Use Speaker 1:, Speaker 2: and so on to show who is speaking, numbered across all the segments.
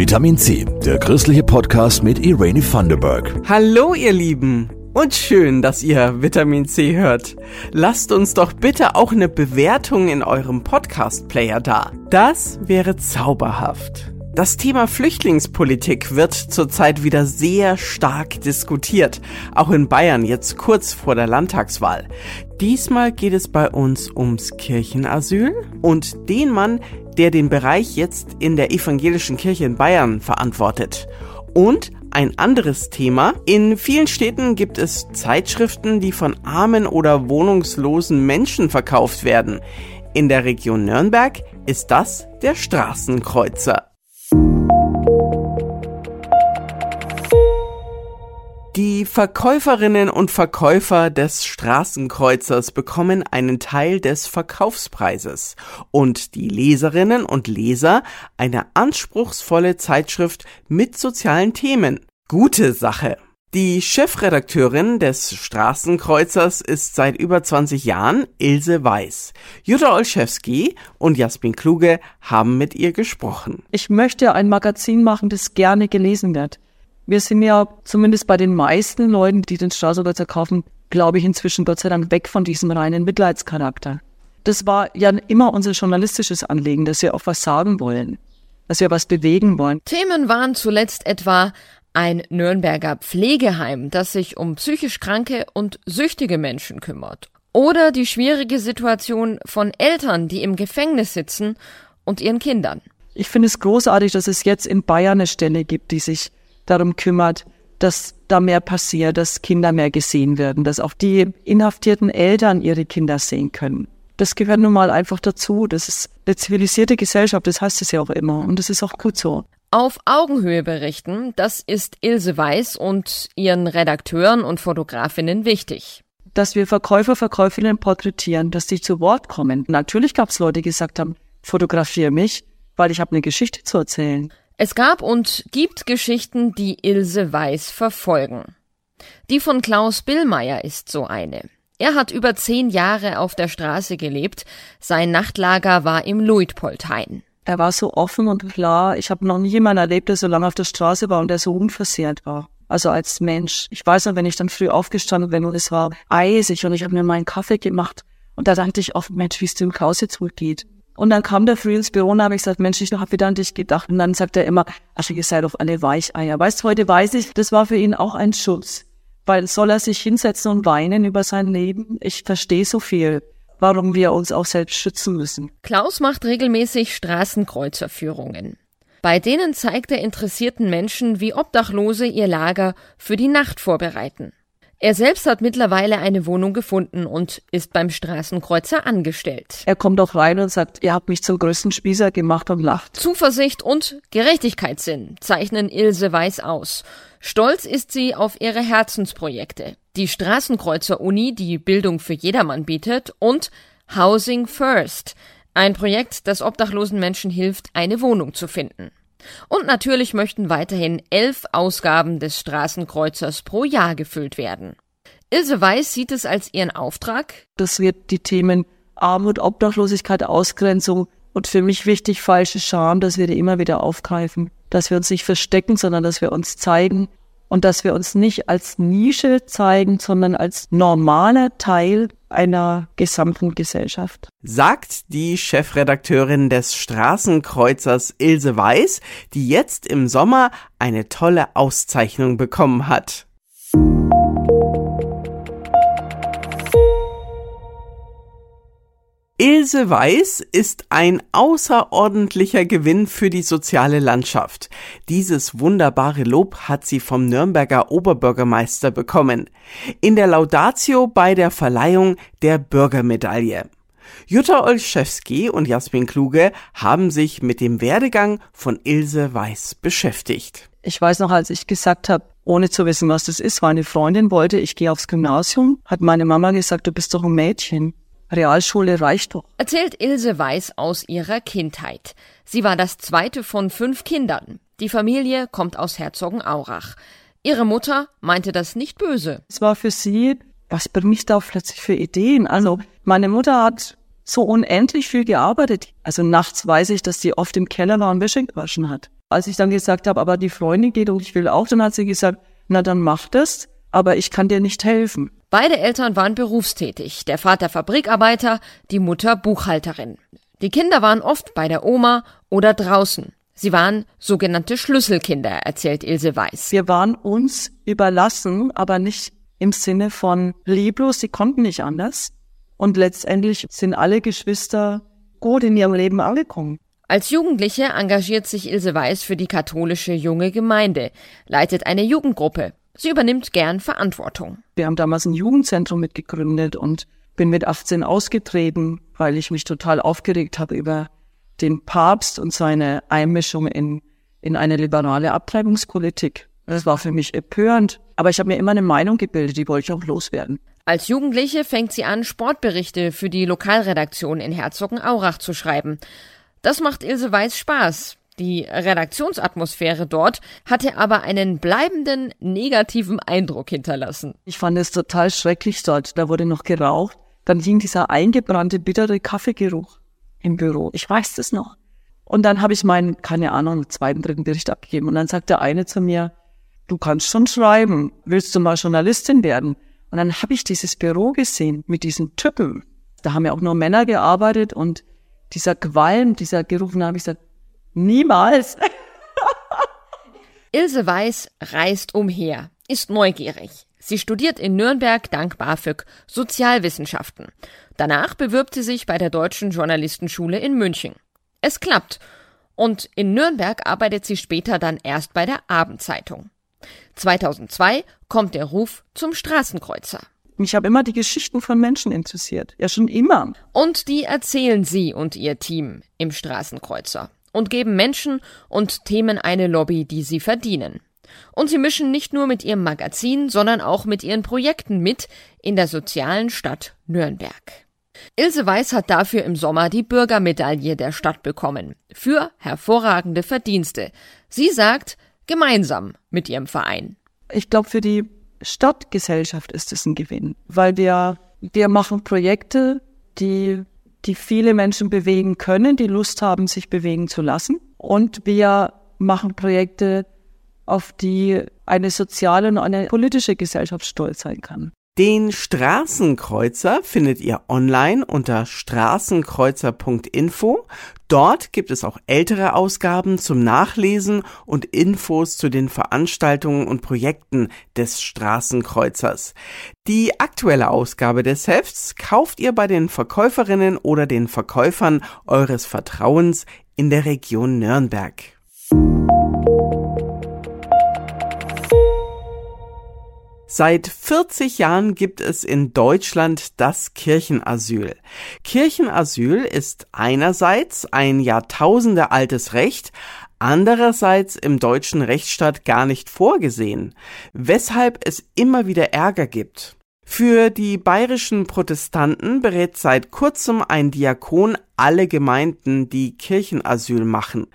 Speaker 1: Vitamin C, der christliche Podcast mit Irene Thunderberg.
Speaker 2: Hallo ihr Lieben und schön, dass ihr Vitamin C hört. Lasst uns doch bitte auch eine Bewertung in eurem Podcast-Player da. Das wäre zauberhaft. Das Thema Flüchtlingspolitik wird zurzeit wieder sehr stark diskutiert, auch in Bayern jetzt kurz vor der Landtagswahl. Diesmal geht es bei uns ums Kirchenasyl und den Mann, der den Bereich jetzt in der evangelischen Kirche in Bayern verantwortet. Und ein anderes Thema. In vielen Städten gibt es Zeitschriften, die von armen oder wohnungslosen Menschen verkauft werden. In der Region Nürnberg ist das der Straßenkreuzer. Die Verkäuferinnen und Verkäufer des Straßenkreuzers bekommen einen Teil des Verkaufspreises und die Leserinnen und Leser eine anspruchsvolle Zeitschrift mit sozialen Themen. Gute Sache. Die Chefredakteurin des Straßenkreuzers ist seit über 20 Jahren Ilse Weiß. Jutta Olszewski und Jasmin Kluge haben mit ihr gesprochen.
Speaker 3: Ich möchte ein Magazin machen, das gerne gelesen wird. Wir sind ja zumindest bei den meisten Leuten, die den Straßenkreuzer kaufen, glaube ich, inzwischen Gott sei Dank weg von diesem reinen Mitleidscharakter. Das war ja immer unser journalistisches Anliegen, dass wir auch was sagen wollen, dass wir was bewegen wollen.
Speaker 4: Themen waren zuletzt etwa ein Nürnberger Pflegeheim, das sich um psychisch kranke und süchtige Menschen kümmert. Oder die schwierige Situation von Eltern, die im Gefängnis sitzen und ihren Kindern.
Speaker 3: Ich finde es großartig, dass es jetzt in Bayern eine Stelle gibt, die sich darum kümmert, dass da mehr passiert, dass Kinder mehr gesehen werden, dass auch die inhaftierten Eltern ihre Kinder sehen können. Das gehört nun mal einfach dazu. Das ist eine zivilisierte Gesellschaft, das heißt es ja auch immer. Und das ist auch gut so.
Speaker 4: Auf Augenhöhe berichten, das ist Ilse Weiß und ihren Redakteuren und Fotografinnen wichtig.
Speaker 3: Dass wir Verkäufer, Verkäuferinnen porträtieren, dass die zu Wort kommen. Natürlich gab es Leute, die gesagt haben, fotografiere mich, weil ich habe eine Geschichte zu erzählen.
Speaker 4: Es gab und gibt Geschichten, die Ilse Weiß verfolgen. Die von Klaus Billmeier ist so eine. Er hat über zehn Jahre auf der Straße gelebt. Sein Nachtlager war im Luitpoldhain.
Speaker 3: Er war so offen und klar. Ich habe noch nie jemanden erlebt, der so lange auf der Straße war und der so unversehrt war. Also als Mensch. Ich weiß noch, wenn ich dann früh aufgestanden bin und es war eisig und ich habe mir meinen Kaffee gemacht und da dachte ich oft, Mensch, wie es dem Klaus jetzt wohl geht. Und dann kam der früh ins Büro und habe ich gesagt, Mensch, ich habe wieder an dich gedacht. Und dann sagt er immer, ach, ihr seid auf alle Weicheier. Weißt du, heute weiß ich, das war für ihn auch ein Schutz. Weil soll er sich hinsetzen und weinen über sein Leben? Ich verstehe so viel, warum wir uns auch selbst schützen müssen.
Speaker 4: Klaus macht regelmäßig Straßenkreuzerführungen. Bei denen zeigt er interessierten Menschen, wie Obdachlose ihr Lager für die Nacht vorbereiten. Er selbst hat mittlerweile eine Wohnung gefunden und ist beim Straßenkreuzer angestellt.
Speaker 3: Er kommt auch rein und sagt, ihr habt mich zum größten Spießer gemacht und lacht.
Speaker 4: Zuversicht und Gerechtigkeitssinn zeichnen Ilse Weiß aus. Stolz ist sie auf ihre Herzensprojekte. Die Straßenkreuzer Uni, die Bildung für jedermann bietet und Housing First, ein Projekt, das obdachlosen Menschen hilft, eine Wohnung zu finden. Und natürlich möchten weiterhin elf Ausgaben des Straßenkreuzers pro Jahr gefüllt werden. Ilse Weiß sieht es als ihren Auftrag,
Speaker 3: dass wir die Themen Armut, Obdachlosigkeit, Ausgrenzung und für mich wichtig falsche Scham, dass wir die immer wieder aufgreifen, dass wir uns nicht verstecken, sondern dass wir uns zeigen und dass wir uns nicht als Nische zeigen, sondern als normaler Teil einer gesamten Gesellschaft.
Speaker 2: Sagt die Chefredakteurin des Straßenkreuzers Ilse Weiß, die jetzt im Sommer eine tolle Auszeichnung bekommen hat. Ilse Weiß ist ein außerordentlicher Gewinn für die soziale Landschaft. Dieses wunderbare Lob hat sie vom Nürnberger Oberbürgermeister bekommen. In der Laudatio bei der Verleihung der Bürgermedaille. Jutta Olszewski und Jasmin Kluge haben sich mit dem Werdegang von Ilse Weiß beschäftigt.
Speaker 3: Ich weiß noch, als ich gesagt habe, ohne zu wissen, was das ist, weil eine Freundin wollte, ich gehe aufs Gymnasium, hat meine Mama gesagt, du bist doch ein Mädchen. Realschule reicht doch.
Speaker 4: Erzählt Ilse Weiß aus ihrer Kindheit. Sie war das zweite von fünf Kindern. Die Familie kommt aus Herzogenaurach. Ihre Mutter meinte das nicht böse.
Speaker 3: Es war für sie, was bringe ich da plötzlich für Ideen? Also, meine Mutter hat so unendlich viel gearbeitet. Also nachts weiß ich, dass sie oft im Keller war und Wäsche gewaschen hat. Als ich dann gesagt habe, aber die Freundin geht und ich will auch, dann hat sie gesagt, na dann mach das, aber ich kann dir nicht helfen.
Speaker 4: Beide Eltern waren berufstätig, der Vater Fabrikarbeiter, die Mutter Buchhalterin. Die Kinder waren oft bei der Oma oder draußen. Sie waren sogenannte Schlüsselkinder, erzählt Ilse Weiß.
Speaker 3: Wir waren uns überlassen, aber nicht im Sinne von lieblos, sie konnten nicht anders. Und letztendlich sind alle Geschwister gut in ihrem Leben angekommen.
Speaker 4: Als Jugendliche engagiert sich Ilse Weiß für die katholische junge Gemeinde, leitet eine Jugendgruppe. Sie übernimmt gern Verantwortung.
Speaker 3: Wir haben damals ein Jugendzentrum mitgegründet und bin mit 18 ausgetreten, weil ich mich total aufgeregt habe über den Papst und seine Einmischung in, in eine liberale Abtreibungspolitik. Das war für mich empörend. Aber ich habe mir immer eine Meinung gebildet, die wollte ich auch loswerden.
Speaker 4: Als Jugendliche fängt sie an, Sportberichte für die Lokalredaktion in Herzogenaurach zu schreiben. Das macht Ilse Weiß Spaß. Die Redaktionsatmosphäre dort hatte aber einen bleibenden negativen Eindruck hinterlassen.
Speaker 3: Ich fand es total schrecklich dort. Da wurde noch geraucht. Dann hing dieser eingebrannte, bittere Kaffeegeruch im Büro. Ich weiß das noch. Und dann habe ich meinen, keine Ahnung, zweiten, dritten Bericht abgegeben. Und dann sagt der eine zu mir, du kannst schon schreiben. Willst du mal Journalistin werden? Und dann habe ich dieses Büro gesehen mit diesen Typen. Da haben ja auch nur Männer gearbeitet und dieser Qualm, dieser Geruch, da habe ich gesagt, niemals.
Speaker 4: Ilse Weiß reist umher, ist neugierig. Sie studiert in Nürnberg dank BAföG Sozialwissenschaften. Danach bewirbt sie sich bei der Deutschen Journalistenschule in München. Es klappt. Und in Nürnberg arbeitet sie später dann erst bei der Abendzeitung. 2002 kommt der Ruf zum Straßenkreuzer.
Speaker 3: Mich habe immer die Geschichten von Menschen interessiert. Ja, schon immer.
Speaker 4: Und die erzählen sie und ihr Team im Straßenkreuzer und geben Menschen und Themen eine Lobby, die sie verdienen. Und sie mischen nicht nur mit ihrem Magazin, sondern auch mit ihren Projekten mit in der sozialen Stadt Nürnberg. Ilse Weiß hat dafür im Sommer die Bürgermedaille der Stadt bekommen. Für hervorragende Verdienste. Sie sagt, gemeinsam mit ihrem Verein.
Speaker 3: Ich glaube, für die Stadtgesellschaft ist es ein Gewinn, weil wir, wir machen Projekte, die, die viele Menschen bewegen können, die Lust haben, sich bewegen zu lassen. Und wir machen Projekte, auf die eine soziale und eine politische Gesellschaft stolz sein kann.
Speaker 2: Den Straßenkreuzer findet ihr online unter straßenkreuzer.info. Dort gibt es auch ältere Ausgaben zum Nachlesen und Infos zu den Veranstaltungen und Projekten des Straßenkreuzers. Die aktuelle Ausgabe des Hefts kauft ihr bei den Verkäuferinnen oder den Verkäufern eures Vertrauens in der Region Nürnberg. Seit 40 Jahren gibt es in Deutschland das Kirchenasyl. Kirchenasyl ist einerseits ein Jahrtausende altes Recht, andererseits im deutschen Rechtsstaat gar nicht vorgesehen, weshalb es immer wieder Ärger gibt. Für die bayerischen Protestanten berät seit kurzem ein Diakon alle Gemeinden, die Kirchenasyl machen.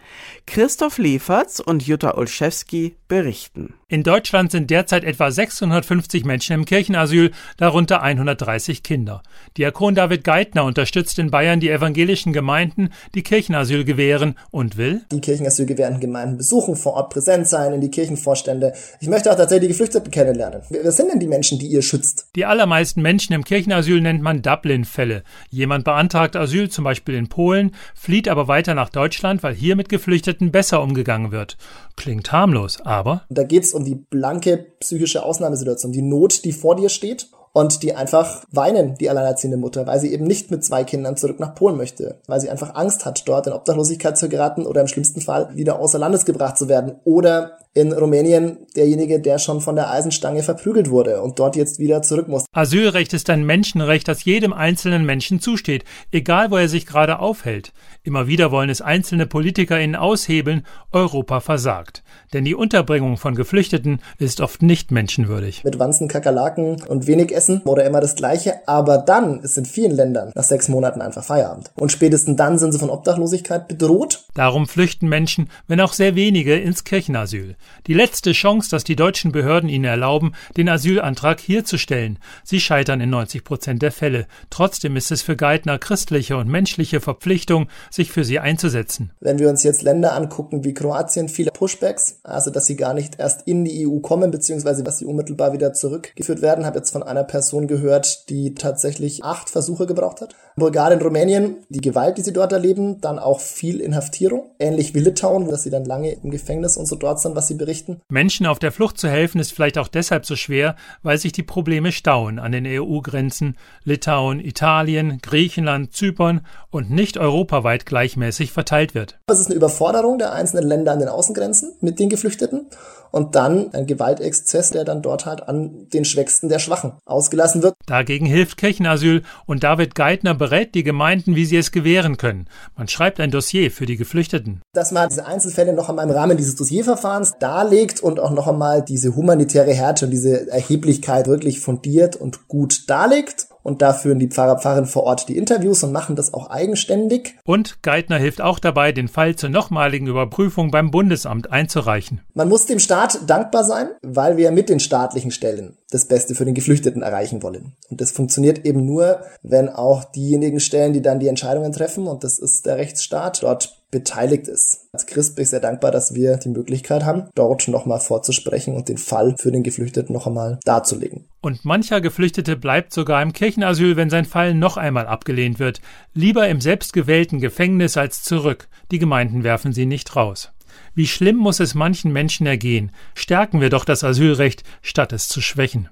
Speaker 2: Christoph Leferz und Jutta Olszewski berichten.
Speaker 5: In Deutschland sind derzeit etwa 650 Menschen im Kirchenasyl, darunter 130 Kinder. Diakon David Geithner unterstützt in Bayern die evangelischen Gemeinden, die Kirchenasyl gewähren und will
Speaker 6: die Kirchenasyl gewährenden Gemeinden besuchen, vor Ort präsent sein, in die Kirchenvorstände. Ich möchte auch tatsächlich die Geflüchteten kennenlernen. Wer sind denn die Menschen, die ihr schützt?
Speaker 5: Die allermeisten Menschen im Kirchenasyl nennt man Dublin-Fälle. Jemand beantragt Asyl zum Beispiel in Polen, flieht aber weiter nach Deutschland, weil hier mit Geflüchteten besser umgegangen wird. Klingt harmlos, aber.
Speaker 6: Da geht es um die blanke psychische Ausnahmesituation, die Not, die vor dir steht und die einfach weinen, die alleinerziehende Mutter, weil sie eben nicht mit zwei Kindern zurück nach Polen möchte, weil sie einfach Angst hat, dort in Obdachlosigkeit zu geraten oder im schlimmsten Fall wieder außer Landes gebracht zu werden oder in Rumänien derjenige, der schon von der Eisenstange verprügelt wurde und dort jetzt wieder zurück muss.
Speaker 5: Asylrecht ist ein Menschenrecht, das jedem einzelnen Menschen zusteht, egal wo er sich gerade aufhält. Immer wieder wollen es einzelne PolitikerInnen aushebeln, Europa versagt. Denn die Unterbringung von Geflüchteten ist oft nicht menschenwürdig.
Speaker 6: Mit Wanzen, Kakerlaken und wenig Essen oder immer das Gleiche. Aber dann ist in vielen Ländern nach sechs Monaten einfach Feierabend. Und spätestens dann sind sie von Obdachlosigkeit bedroht.
Speaker 5: Darum flüchten Menschen, wenn auch sehr wenige, ins Kirchenasyl. Die letzte Chance, dass die deutschen Behörden ihnen erlauben, den Asylantrag hier zu stellen. Sie scheitern in 90 Prozent der Fälle. Trotzdem ist es für Geithner christliche und menschliche Verpflichtung, sich für sie einzusetzen.
Speaker 6: Wenn wir uns jetzt Länder angucken wie Kroatien, viele Pushbacks, also dass sie gar nicht erst in die EU kommen, beziehungsweise dass sie unmittelbar wieder zurückgeführt werden, habe jetzt von einer Person gehört, die tatsächlich acht Versuche gebraucht hat. Bulgarien, Rumänien, die Gewalt, die sie dort erleben, dann auch viel Inhaftierung, ähnlich wie Litauen, dass sie dann lange im Gefängnis und so dort sind, was sie berichten.
Speaker 5: Menschen auf der Flucht zu helfen ist vielleicht auch deshalb so schwer, weil sich die Probleme stauen an den EU-Grenzen. Litauen, Italien, Griechenland, Zypern und nicht europaweit gleichmäßig verteilt wird.
Speaker 6: Das ist eine Überforderung der einzelnen Länder an den Außengrenzen mit den Geflüchteten und dann ein Gewaltexzess, der dann dort halt an den Schwächsten der Schwachen ausgelassen wird.
Speaker 5: Dagegen hilft Kirchenasyl und David Geithner berät die Gemeinden, wie sie es gewähren können. Man schreibt ein Dossier für die Geflüchteten.
Speaker 6: Dass man diese Einzelfälle noch einmal im Rahmen dieses Dossierverfahrens darlegt und auch noch einmal diese humanitäre Härte und diese Erheblichkeit wirklich fundiert und gut darlegt und da führen die Pfarrer, Pfarrerinnen vor Ort die Interviews und machen das auch eigenständig.
Speaker 5: Und Geithner hilft auch dabei, den Fall zur nochmaligen Überprüfung beim Bundesamt einzureichen.
Speaker 6: Man muss dem Staat dankbar sein, weil wir mit den staatlichen Stellen das Beste für den Geflüchteten erreichen wollen. Und das funktioniert eben nur, wenn auch diejenigen Stellen, die dann die Entscheidungen treffen, und das ist der Rechtsstaat, dort beteiligt ist. Als Christ bin ich sehr dankbar, dass wir die Möglichkeit haben, dort nochmal vorzusprechen und den Fall für den Geflüchteten noch einmal darzulegen.
Speaker 5: Und mancher Geflüchtete bleibt sogar im Kirchenasyl, wenn sein Fall noch einmal abgelehnt wird. Lieber im selbstgewählten Gefängnis als zurück. Die Gemeinden werfen sie nicht raus. Wie schlimm muss es manchen Menschen ergehen? Stärken wir doch das Asylrecht, statt es zu schwächen.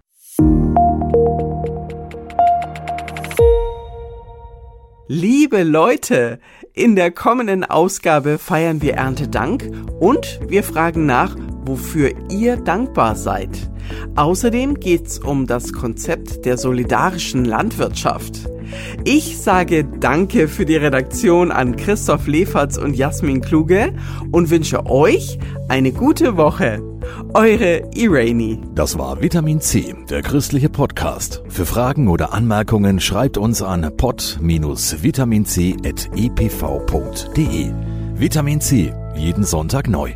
Speaker 2: Liebe Leute, in der kommenden Ausgabe feiern wir Erntedank und wir fragen nach, wofür ihr dankbar seid. Außerdem geht's um das Konzept der solidarischen Landwirtschaft. Ich sage Danke für die Redaktion an Christoph Leferz und Jasmin Kluge und wünsche euch eine gute Woche. Eure Irani.
Speaker 1: Das war Vitamin C, der christliche Podcast. Für Fragen oder Anmerkungen schreibt uns an pod-vitaminc.epv.de. Vitamin C, jeden Sonntag neu.